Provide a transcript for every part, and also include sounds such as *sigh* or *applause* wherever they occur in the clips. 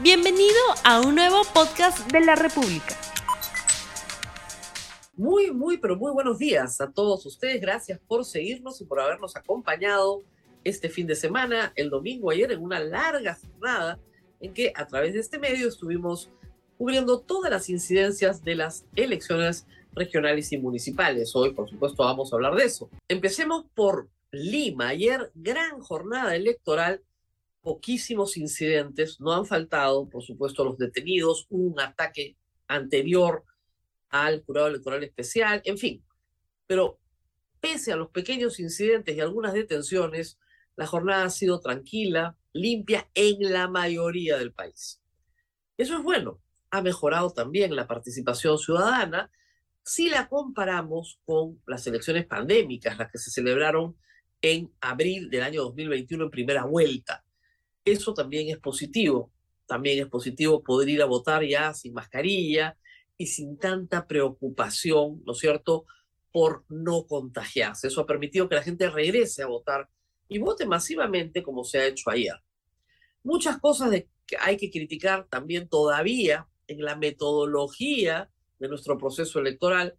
Bienvenido a un nuevo podcast de la República. Muy, muy, pero muy buenos días a todos ustedes. Gracias por seguirnos y por habernos acompañado este fin de semana, el domingo ayer, en una larga jornada en que a través de este medio estuvimos cubriendo todas las incidencias de las elecciones regionales y municipales. Hoy, por supuesto, vamos a hablar de eso. Empecemos por Lima. Ayer, gran jornada electoral, poquísimos incidentes, no han faltado, por supuesto, los detenidos, un ataque anterior al jurado electoral especial, en fin. Pero pese a los pequeños incidentes y algunas detenciones, la jornada ha sido tranquila, limpia en la mayoría del país. Eso es bueno. Ha mejorado también la participación ciudadana si la comparamos con las elecciones pandémicas, las que se celebraron en abril del año 2021 en primera vuelta. Eso también es positivo. También es positivo poder ir a votar ya sin mascarilla y sin tanta preocupación, ¿no es cierto?, por no contagiarse. Eso ha permitido que la gente regrese a votar y vote masivamente como se ha hecho ayer. Muchas cosas que hay que criticar también todavía en la metodología de nuestro proceso electoral,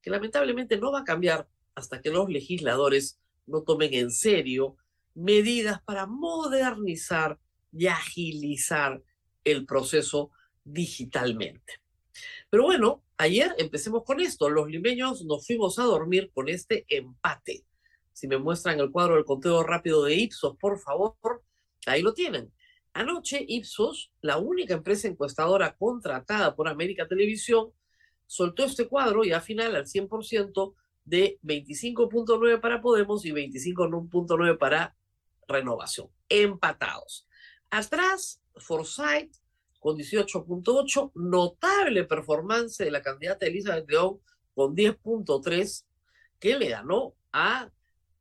que lamentablemente no va a cambiar hasta que los legisladores no tomen en serio medidas para modernizar y agilizar el proceso digitalmente. Pero bueno, ayer empecemos con esto. Los limeños nos fuimos a dormir con este empate. Si me muestran el cuadro del conteo rápido de Ipsos, por favor, ahí lo tienen. Anoche, Ipsos, la única empresa encuestadora contratada por América Televisión, soltó este cuadro y al final al 100% de 25.9 para Podemos y 25.9 para Renovación. Empatados. Atrás, Forsyth con 18.8, notable performance de la candidata Elizabeth León con 10.3, que le ganó a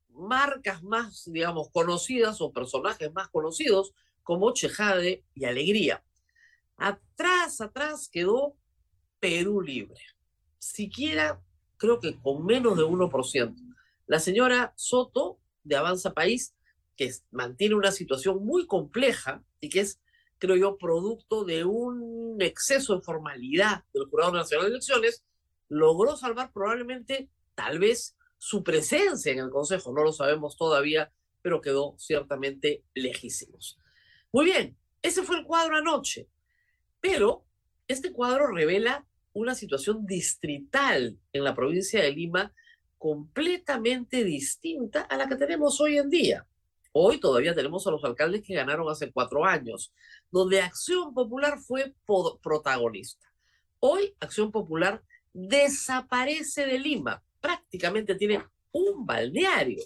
marcas más, digamos, conocidas o personajes más conocidos como Chejade y Alegría. Atrás, atrás quedó Perú Libre. Siquiera creo que con menos de 1%. La señora Soto de Avanza País, que mantiene una situación muy compleja y que es, creo yo, producto de un exceso de formalidad del Jurado Nacional de Elecciones, logró salvar probablemente, tal vez, su presencia en el Consejo. No lo sabemos todavía, pero quedó ciertamente lejísimos. Muy bien, ese fue el cuadro anoche. Pero este cuadro revela una situación distrital en la provincia de Lima completamente distinta a la que tenemos hoy en día. Hoy todavía tenemos a los alcaldes que ganaron hace cuatro años, donde Acción Popular fue protagonista. Hoy Acción Popular desaparece de Lima, prácticamente tiene un balneario.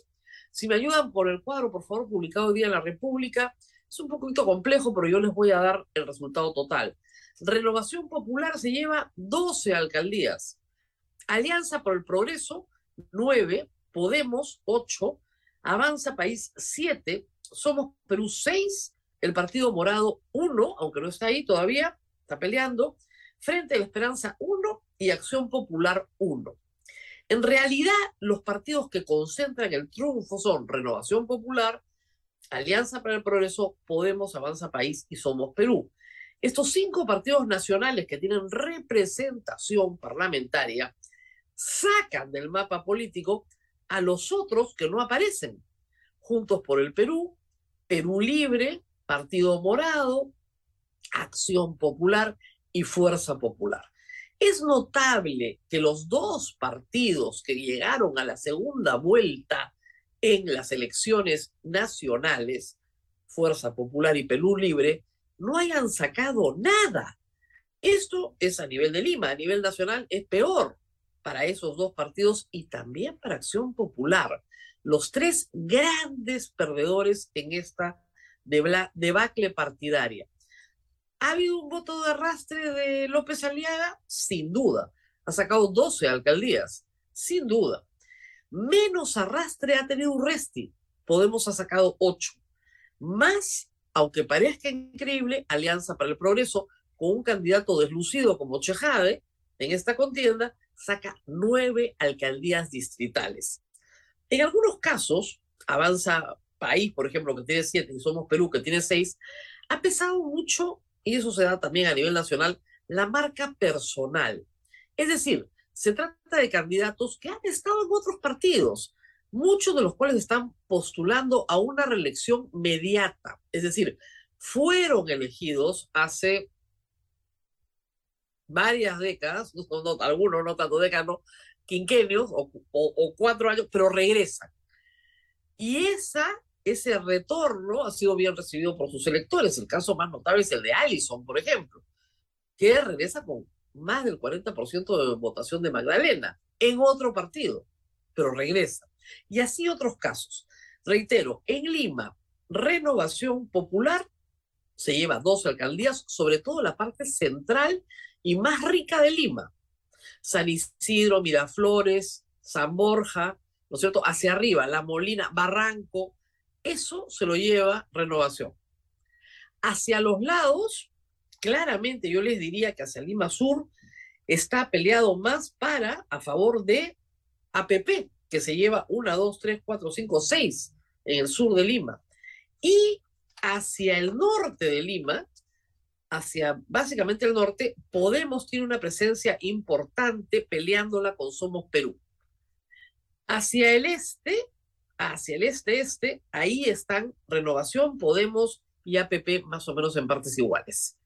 Si me ayudan por el cuadro, por favor, publicado hoy día en la República, es un poquito complejo, pero yo les voy a dar el resultado total. Renovación Popular se lleva 12 alcaldías. Alianza por el Progreso, 9. Podemos, 8. Avanza País, 7. Somos Perú, 6. El Partido Morado, 1, aunque no está ahí todavía, está peleando. Frente a la Esperanza, 1. Y Acción Popular, 1. En realidad, los partidos que concentran el triunfo son Renovación Popular, Alianza para el Progreso, Podemos, Avanza País y Somos Perú. Estos cinco partidos nacionales que tienen representación parlamentaria sacan del mapa político a los otros que no aparecen. Juntos por el Perú, Perú Libre, Partido Morado, Acción Popular y Fuerza Popular. Es notable que los dos partidos que llegaron a la segunda vuelta en las elecciones nacionales, Fuerza Popular y Perú Libre, no hayan sacado nada. Esto es a nivel de Lima, a nivel nacional es peor para esos dos partidos y también para Acción Popular. Los tres grandes perdedores en esta debacle partidaria. ¿Ha habido un voto de arrastre de López Aliaga? Sin duda. Ha sacado 12 alcaldías, sin duda. Menos arrastre ha tenido Urresti. Podemos ha sacado 8. Más aunque parezca increíble, Alianza para el Progreso, con un candidato deslucido como Chejade, en esta contienda, saca nueve alcaldías distritales. En algunos casos, Avanza País, por ejemplo, que tiene siete, y Somos Perú, que tiene seis, ha pesado mucho y eso se da también a nivel nacional, la marca personal. Es decir, se trata de candidatos que han estado en otros partidos, muchos de los cuales están postulando a una reelección mediata. Es decir, fueron elegidos hace varias décadas, *laughs* algunos no tanto décadas, quinquenios o, o, cuatro años, pero regresan. Y esa, ese retorno ha sido bien recibido por sus electores. El caso más notable es el de Allison, por ejemplo, que regresa con más del 40% de votación de Magdalena en otro partido, pero regresa. Y así otros casos. Reitero, en Lima, Renovación Popular se lleva dos alcaldías, sobre todo la parte central y más rica de Lima. San Isidro, Miraflores, San Borja, ¿no es cierto? Hacia arriba, La Molina, Barranco, eso se lo lleva renovación. Hacia los lados, claramente yo les diría que hacia Lima Sur está peleado más para, a favor de APP, que se lleva una, dos, tres, cuatro, cinco, seis en el sur de Lima. Y hacia el norte de Lima, hacia básicamente el norte, Podemos tiene una presencia importante peleándola con Somos Perú. Hacia el este, hacia el este-este, ahí están Renovación, Podemos y APP más o menos en partes iguales.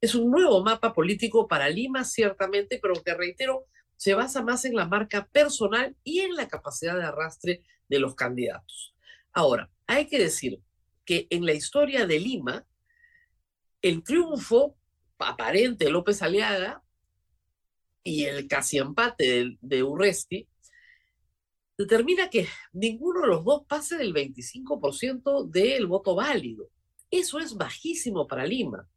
Es un nuevo mapa político para Lima, ciertamente, pero que reitero, se basa más en la marca personal y en la capacidad de arrastre de los candidatos. Ahora, hay que decir que en la historia de Lima, el triunfo aparente de López Aliaga y el casi empate de, Urresti determina que ninguno de los dos pase del 25% del voto válido. Eso es bajísimo para Lima.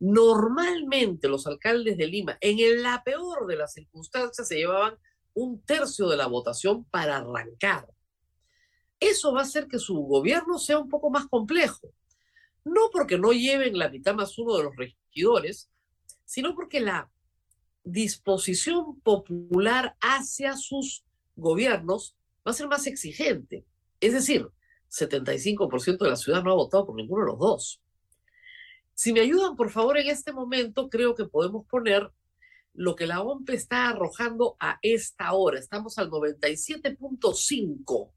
Normalmente los alcaldes de Lima, en la peor de las circunstancias, se llevaban un tercio de la votación para arrancar. Eso va a hacer que su gobierno sea un poco más complejo no porque no lleven la mitad más uno de los regidores, sino porque la disposición popular hacia sus gobiernos va a ser más exigente. Es decir, 75% de la ciudad no ha votado por ninguno de los dos. Si me ayudan, por favor, en este momento, creo que podemos poner lo que la OMP está arrojando a esta hora. Estamos al 97.5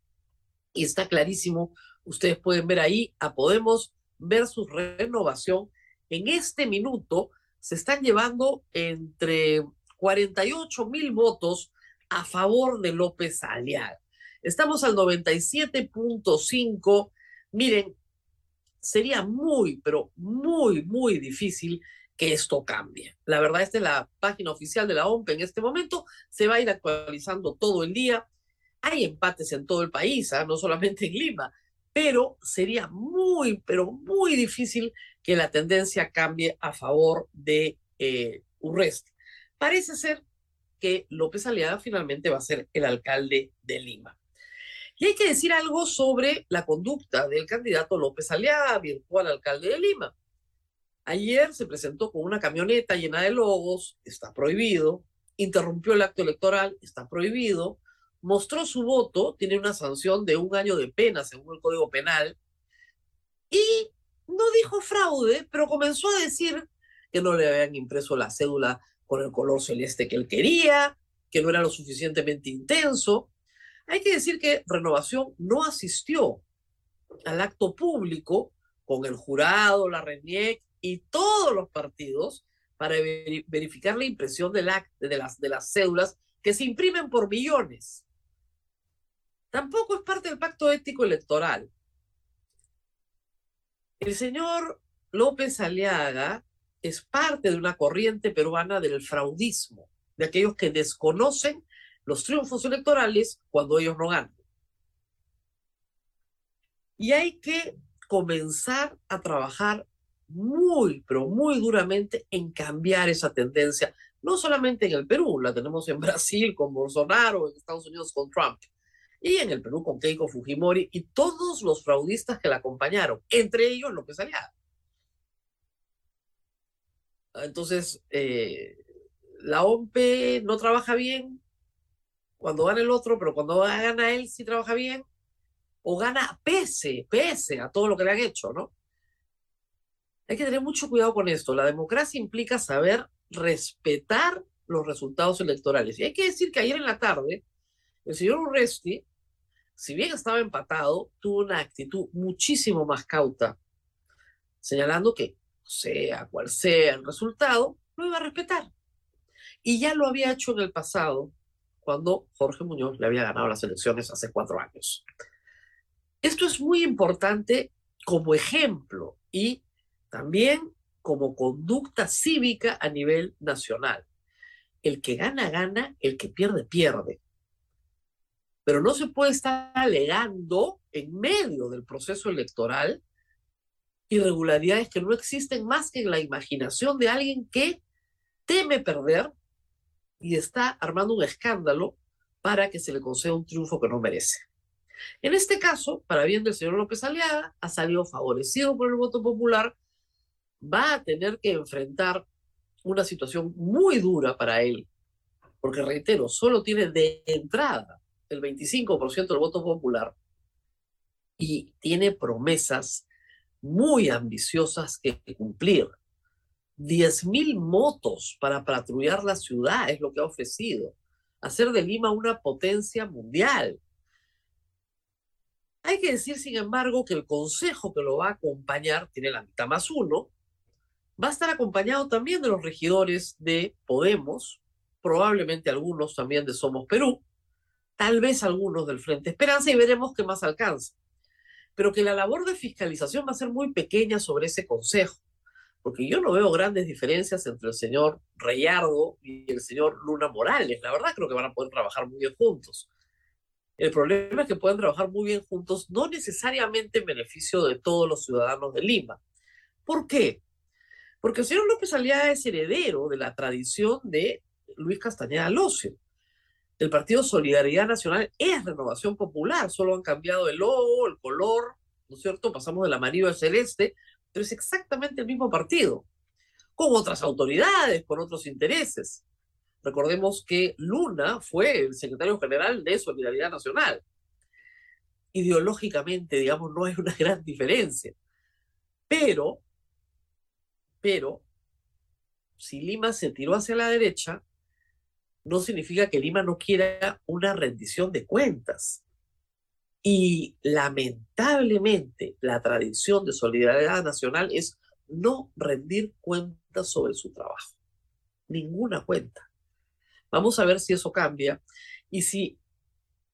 y está clarísimo. Ustedes pueden ver ahí a Podemos versus renovación, en este minuto se están llevando entre 48 mil votos a favor de López Aliaga. Estamos al 97.5. Miren, sería muy, pero muy, muy difícil que esto cambie. La verdad, esta es la página oficial de la OMP en este momento. Se va a ir actualizando todo el día. Hay empates en todo el país, ¿ah? no solamente en Lima pero sería muy, pero muy difícil que la tendencia cambie a favor de eh, Urresti. Parece ser que López Aliaga finalmente va a ser el alcalde de Lima. Y hay que decir algo sobre la conducta del candidato López Aliaga, virtual alcalde de Lima. Ayer se presentó con una camioneta llena de logos, está prohibido, interrumpió el acto electoral, está prohibido, mostró su voto, tiene una sanción de un año de pena según el Código Penal, y no dijo fraude, pero comenzó a decir que no le habían impreso la cédula con el color celeste que él quería, que no era lo suficientemente intenso. Hay que decir que Renovación no asistió al acto público con el jurado, la RENIEC y todos los partidos para verificar la impresión de, las, de las cédulas que se imprimen por millones tampoco es parte del pacto ético electoral. El señor López Aliaga es parte de una corriente peruana del fraudismo, de aquellos que desconocen los triunfos electorales cuando ellos no ganan. Y hay que comenzar a trabajar muy, pero muy duramente en cambiar esa tendencia, no solamente en el Perú, la tenemos en *laughs* Brasil con Bolsonaro, en Estados Unidos con Trump y en el Perú con Keiko Fujimori y todos los fraudistas que la acompañaron, entre ellos López Aliaga. Entonces, eh, la OMP no trabaja bien cuando gana el otro, pero cuando gana él sí trabaja bien, o gana pese, pese a todo lo que le han hecho, ¿no? Hay que tener mucho cuidado con esto. La democracia implica saber respetar los resultados electorales. Y hay que decir que ayer en la tarde, el señor Urresti, si bien estaba empatado, tuvo una actitud muchísimo más cauta, señalando que, sea cual sea el resultado, lo iba a respetar. Y ya lo había hecho en el pasado, cuando Jorge Muñoz le había ganado las elecciones hace cuatro años. Esto es muy importante como ejemplo y también como conducta cívica a nivel nacional. El que gana, gana, el que pierde, pierde. Pero no se puede estar alegando en medio del proceso electoral irregularidades que no existen más que en la imaginación de alguien que teme perder y está armando un escándalo para que se le conceda un triunfo que no merece. En este caso, para bien del señor López Aliaga, ha salido favorecido por el voto popular, va a tener que enfrentar una situación muy dura para él, porque reitero, solo tiene de entrada el 25% del voto popular y tiene promesas muy ambiciosas que cumplir. 10.000 motos para patrullar la ciudad es lo que ha ofrecido. Hacer de Lima una potencia mundial. Hay que decir, sin embargo, que el consejo que lo va a acompañar tiene la mitad más uno. Va a estar acompañado también de los regidores de Podemos, probablemente algunos también de Somos Perú, tal vez algunos del Frente Esperanza y veremos qué más alcanza. Pero que la labor de fiscalización va a ser muy pequeña sobre ese consejo porque yo no veo grandes diferencias entre el señor Reyardo y el señor Luna Morales. La verdad creo que van a poder trabajar muy bien juntos. El problema es que pueden trabajar muy bien juntos, no necesariamente en beneficio de todos los ciudadanos de Lima. ¿Por qué? Porque el señor López Aliaga es heredero de la tradición de Luis Castañeda Locio. El Partido Solidaridad Nacional es renovación popular, solo han cambiado el logo, el color, ¿no es cierto? Pasamos del amarillo al celeste, pero es exactamente el mismo partido, con otras autoridades, con otros intereses. Recordemos que Luna fue el secretario general de Solidaridad Nacional. Ideológicamente, digamos, no hay una *laughs* gran diferencia. Pero, pero, si Lima se tiró hacia la derecha, no significa que Lima no quiera una rendición de cuentas. Y lamentablemente la tradición de solidaridad nacional es no rendir cuentas sobre su trabajo. Ninguna cuenta. Vamos a ver si eso cambia y si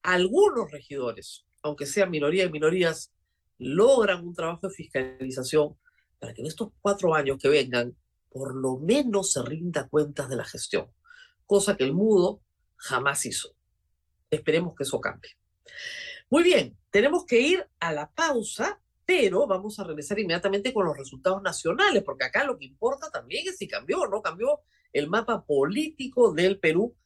algunos regidores, aunque sean minoría y minorías, logran un trabajo de fiscalización para que en estos cuatro años que vengan, por lo menos se rinda cuentas de la gestión, cosa que el mudo jamás hizo. Esperemos que eso cambie. Muy bien, tenemos que ir a la pausa, pero vamos a regresar inmediatamente con los resultados nacionales, porque acá lo que importa también es si cambió o no cambió el mapa político del Perú,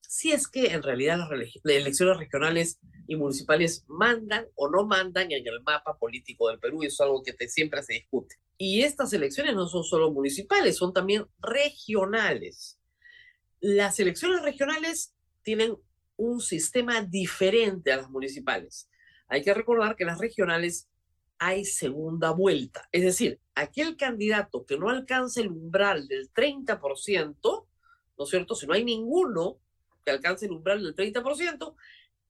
si es que en realidad las elecciones regionales y municipales mandan o no mandan en el mapa político del Perú, y eso es algo que siempre se discute. Y estas elecciones no son solo municipales, son también regionales. Las elecciones regionales tienen un sistema diferente a las municipales. Hay que recordar que en las regionales hay segunda vuelta, es decir, aquel candidato que no alcance el umbral del 30%, ¿no es cierto? Si no hay ninguno que alcance el umbral del 30%,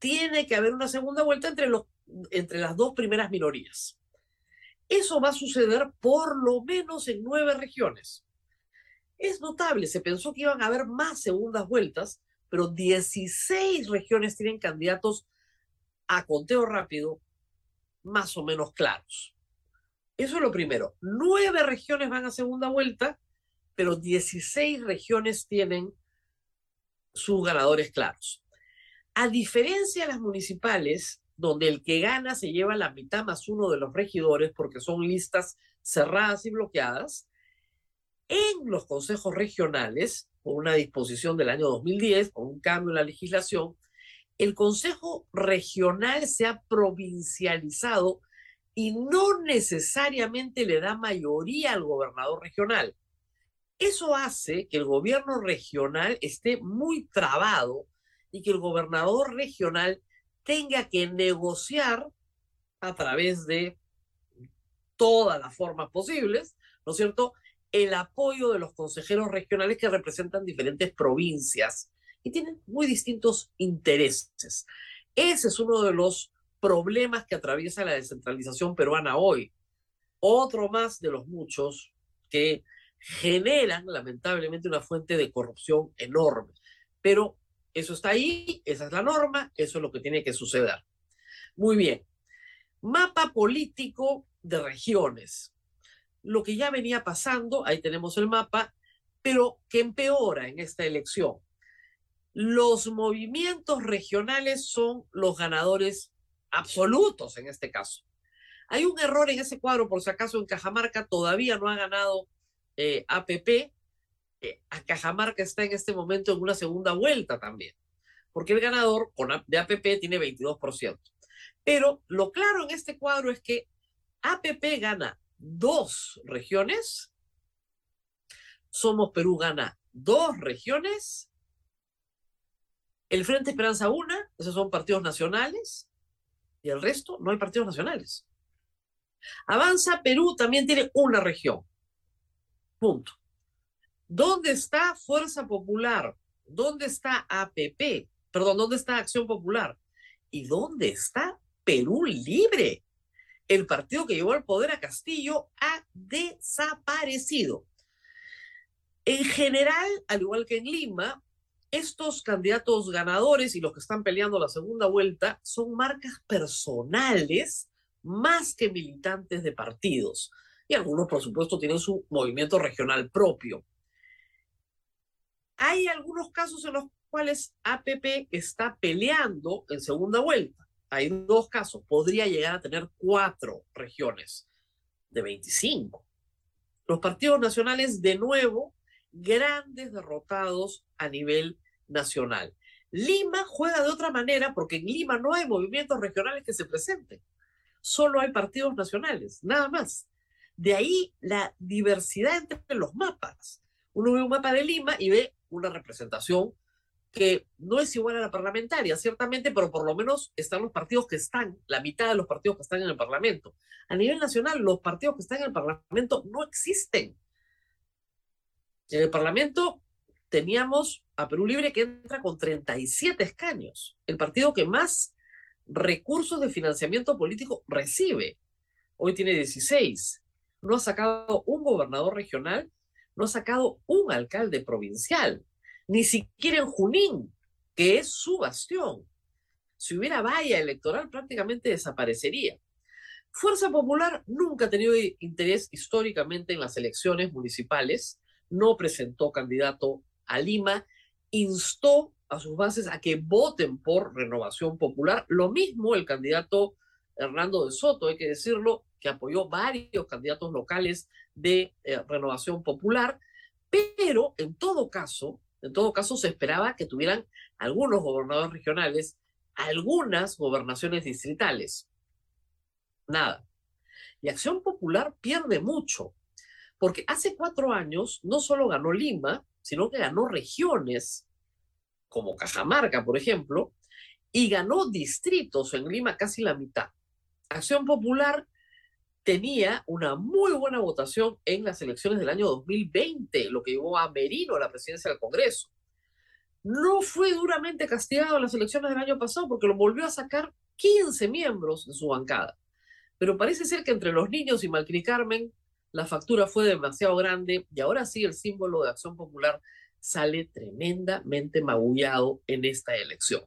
tiene que haber una segunda vuelta entre, los, entre las dos primeras minorías. Eso va a suceder por lo menos en nueve regiones. Es notable, se pensó que iban a haber más segundas vueltas, pero 16 regiones tienen candidatos a conteo rápido más o menos claros. Eso es lo primero. Nueve regiones van a segunda vuelta, pero 16 regiones tienen sus ganadores claros. A diferencia de las municipales, donde el que gana se lleva la mitad más uno de los regidores porque son listas cerradas y bloqueadas, en los consejos regionales con una disposición del año 2010, con un cambio en la legislación, el Consejo Regional se ha provincializado y no necesariamente le da mayoría al gobernador regional. Eso hace que el gobierno regional esté muy trabado y que el gobernador regional tenga que negociar a través de todas las formas posibles, ¿no es cierto?, el apoyo de los consejeros regionales que representan diferentes provincias y tienen muy distintos intereses. Ese es uno de los problemas que atraviesa la descentralización peruana hoy. Otro más de los muchos que generan lamentablemente una fuente de corrupción enorme. Pero eso está ahí, esa es la norma, eso es lo que tiene que suceder. Muy bien. Mapa político de regiones. Lo que ya venía pasando, ahí tenemos el mapa, pero que empeora en esta elección. Los movimientos regionales son los ganadores absolutos en este caso. Hay un error en ese cuadro, por si acaso en Cajamarca todavía no ha ganado eh, APP. Eh, a Cajamarca está en este momento en una segunda vuelta también, porque el ganador con, de APP tiene 22%. Pero lo claro en este cuadro es que APP gana dos regiones, Somos Perú gana dos regiones, el Frente Esperanza una, esos son partidos nacionales, y el resto no hay partidos nacionales. Avanza Perú también tiene una región. Punto. ¿Dónde está Fuerza Popular? ¿Dónde está APP? Perdón, ¿dónde está Acción Popular? ¿Y dónde está Perú Libre? El partido que llevó al poder a Castillo ha desaparecido. En general, al igual que en Lima, estos candidatos ganadores y los que están peleando la segunda vuelta son marcas personales más que militantes de partidos. Y algunos, por supuesto, tienen su movimiento regional propio. Hay algunos casos en los cuales APP está peleando en segunda vuelta. Hay dos casos. Podría llegar a tener cuatro regiones de 25. Los partidos nacionales, de nuevo, grandes derrotados a nivel nacional. Lima juega de otra manera porque en Lima no hay movimientos regionales que se presenten solo hay partidos nacionales, nada más. De ahí la diversidad entre los mapas. Uno ve un mapa de Lima y ve una representación que no es igual a la parlamentaria, ciertamente, pero por lo menos están los partidos que están, la mitad de los partidos que están en el Parlamento. A nivel nacional, los partidos que están en el Parlamento no existen. En el Parlamento teníamos a Perú Libre que entra con 37 escaños, el partido que más recursos de financiamiento político recibe. Hoy tiene 16. No ha sacado un gobernador regional, no ha sacado un alcalde provincial, ni siquiera en Junín, que es su bastión. Si hubiera valla electoral, prácticamente desaparecería. Fuerza Popular nunca ha tenido interés históricamente en las elecciones municipales, no presentó candidato a Lima, instó a sus bases a que voten por renovación popular. Lo mismo el candidato Hernando de Soto, hay que decirlo, que apoyó varios candidatos locales de eh, renovación popular, pero en todo caso, en todo caso se esperaba que tuvieran algunos gobernadores regionales, algunas gobernaciones distritales. Nada. Y Acción Popular pierde mucho, porque hace cuatro años no solo ganó Lima, sino que ganó regiones como Cajamarca, por ejemplo, y ganó distritos en Lima casi la mitad. Acción Popular tenía una muy buena votación en las elecciones del año 2020, lo que llevó a Merino a la presidencia del Congreso. No fue duramente castigado en las elecciones del año pasado porque lo volvió a sacar 15 miembros de su bancada. Pero parece ser que entre los niños y Malcri Carmen la factura fue demasiado grande y ahora sí el símbolo de Acción Popular sale tremendamente magullado en esta elección.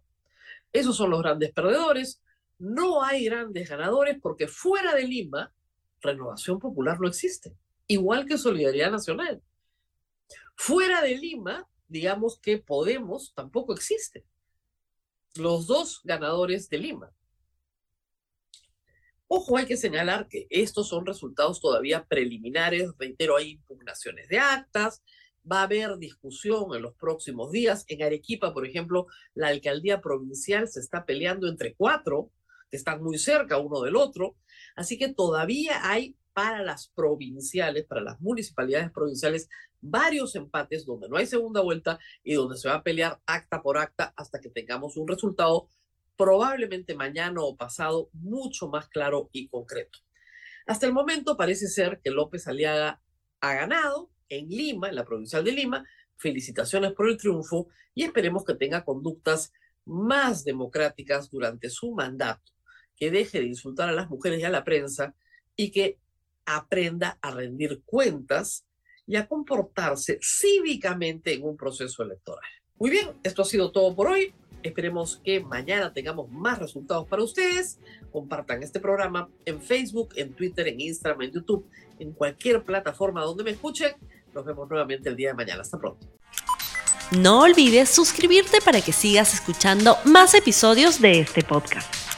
Esos son los grandes perdedores. No hay grandes ganadores porque fuera de Lima, Renovación Popular no existe, igual que Solidaridad Nacional. Fuera de Lima, digamos que Podemos tampoco existe. Los dos ganadores de Lima. Ojo, hay que señalar que estos son resultados todavía preliminares. Reitero, hay impugnaciones de actas, va a haber discusión en los próximos días. En Arequipa, por ejemplo, la alcaldía provincial se está peleando entre cuatro, que están muy cerca uno del otro. Así que todavía hay para las provinciales, para las municipalidades provinciales, varios empates donde no hay segunda vuelta y donde se va a pelear acta por acta hasta que tengamos un resultado probablemente mañana o pasado mucho más claro y concreto. Hasta el momento parece ser que López Aliaga ha ganado en Lima, en la provincial de Lima. Felicitaciones por el triunfo y esperemos que tenga conductas más democráticas durante su mandato, que deje de insultar a las mujeres y a la prensa y que aprenda a rendir cuentas y a comportarse cívicamente en un proceso electoral. Muy bien, esto ha sido todo por hoy. Esperemos que mañana tengamos más resultados para ustedes. Compartan este programa en Facebook, en Twitter, en Instagram, en YouTube, en cualquier plataforma donde me escuchen. Nos vemos nuevamente el día de mañana. Hasta pronto. No olvides suscribirte para que sigas escuchando más episodios de este podcast.